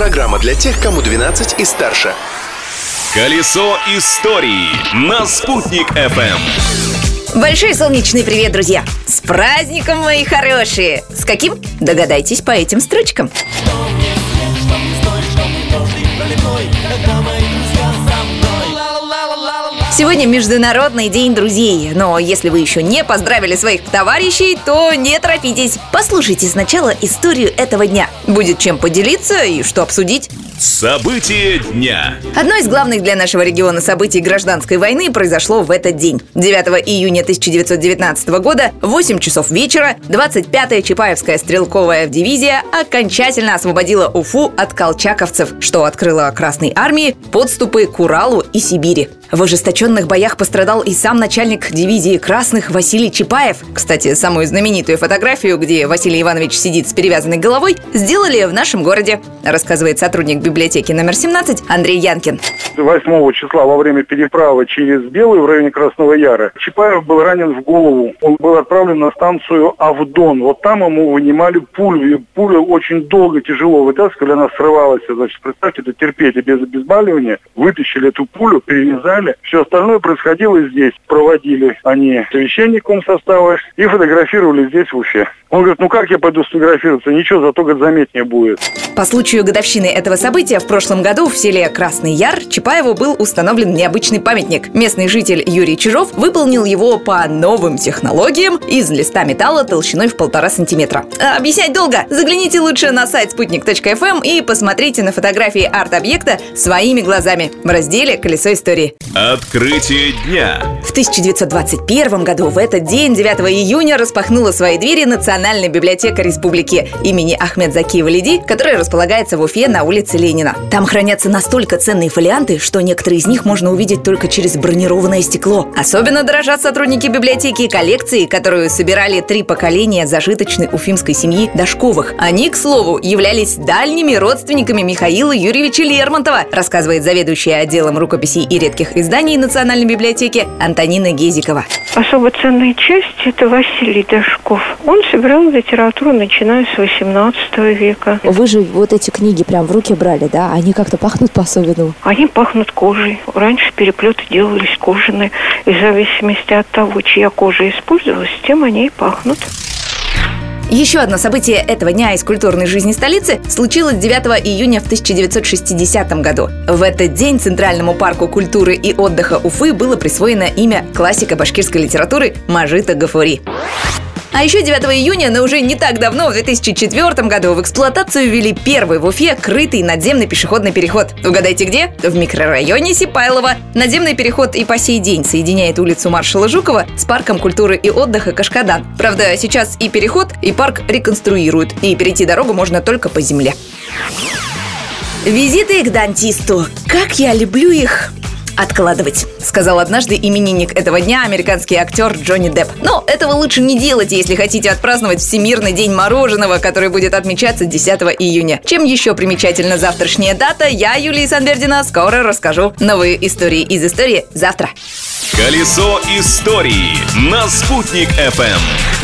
Программа для тех, кому 12 и старше. Колесо истории на «Спутник FM. Большой солнечный привет, друзья! С праздником, мои хорошие! С каким? Догадайтесь по этим строчкам. Сегодня Международный день друзей, но если вы еще не поздравили своих товарищей, то не торопитесь. Послушайте сначала историю этого дня. Будет чем поделиться и что обсудить. События дня. Одно из главных для нашего региона событий гражданской войны произошло в этот день. 9 июня 1919 года, 8 часов вечера, 25-я Чапаевская стрелковая дивизия окончательно освободила Уфу от колчаковцев, что открыло Красной армии подступы к Уралу и Сибири. В ожесточенных боях пострадал и сам начальник дивизии красных Василий Чапаев. Кстати, самую знаменитую фотографию, где Василий Иванович сидит с перевязанной головой, сделали в нашем городе, рассказывает сотрудник библиотеки номер 17 Андрей Янкин. 8 числа во время переправы через Белую в районе Красного Яра Чапаев был ранен в голову. Он был отправлен на станцию Авдон. Вот там ему вынимали пулю. И пулю очень долго, тяжело вытаскивали, она срывалась. Значит, представьте, это терпеть без обезболивания. Вытащили эту пулю, перевязали. Все остальное происходило здесь. Проводили они совещанником состава и фотографировали здесь в Уфе. Он говорит, ну как я пойду сфотографироваться? Ничего, зато, говорит, заметнее будет. По случаю годовщины этого события в прошлом году в селе Красный Яр Чапаеву был установлен необычный памятник. Местный житель Юрий Чижов выполнил его по новым технологиям из листа металла толщиной в полтора сантиметра. Объяснять долго. Загляните лучше на сайт спутник.фм и посмотрите на фотографии арт-объекта своими глазами в разделе «Колесо истории». Открытие дня. В 1921 году в этот день, 9 июня, распахнула свои двери Национальная библиотека Республики имени Ахмед Закиева Лиди, которая располагается в Уфе на улице Ленина. Там хранятся настолько ценные фолианты, что некоторые из них можно увидеть только через бронированное стекло. Особенно дорожат сотрудники библиотеки коллекции, которую собирали три поколения зажиточной уфимской семьи Дашковых. Они, к слову, являлись дальними родственниками Михаила Юрьевича Лермонтова, рассказывает заведующая отделом рукописей и редких изданий Национальной библиотеки Антонина Гезикова. Особо ценная часть – это Василий Дашков. Он собирал литературу, начиная с 18 века. Вы же вот эти книги прям в руки брали, да? Они как-то пахнут по-особенному. Они пахнут кожей. Раньше переплеты делались кожаные. И в зависимости от того, чья кожа использовалась, тем они и пахнут. Еще одно событие этого дня из культурной жизни столицы случилось 9 июня в 1960 году. В этот день Центральному парку культуры и отдыха Уфы было присвоено имя классика башкирской литературы Мажита Гафури. А еще 9 июня, но уже не так давно, в 2004 году, в эксплуатацию ввели первый в Уфе крытый надземный пешеходный переход. Угадайте где? В микрорайоне Сипайлова. Надземный переход и по сей день соединяет улицу маршала Жукова с парком культуры и отдыха Кашкадан. Правда, сейчас и переход, и парк реконструируют, и перейти дорогу можно только по земле. Визиты к дантисту. Как я люблю их откладывать, сказал однажды именинник этого дня американский актер Джонни Депп. Но этого лучше не делать, если хотите отпраздновать Всемирный день мороженого, который будет отмечаться 10 июня. Чем еще примечательна завтрашняя дата, я, Юлия Санбердина, скоро расскажу. Новые истории из истории завтра. Колесо истории на «Спутник FM.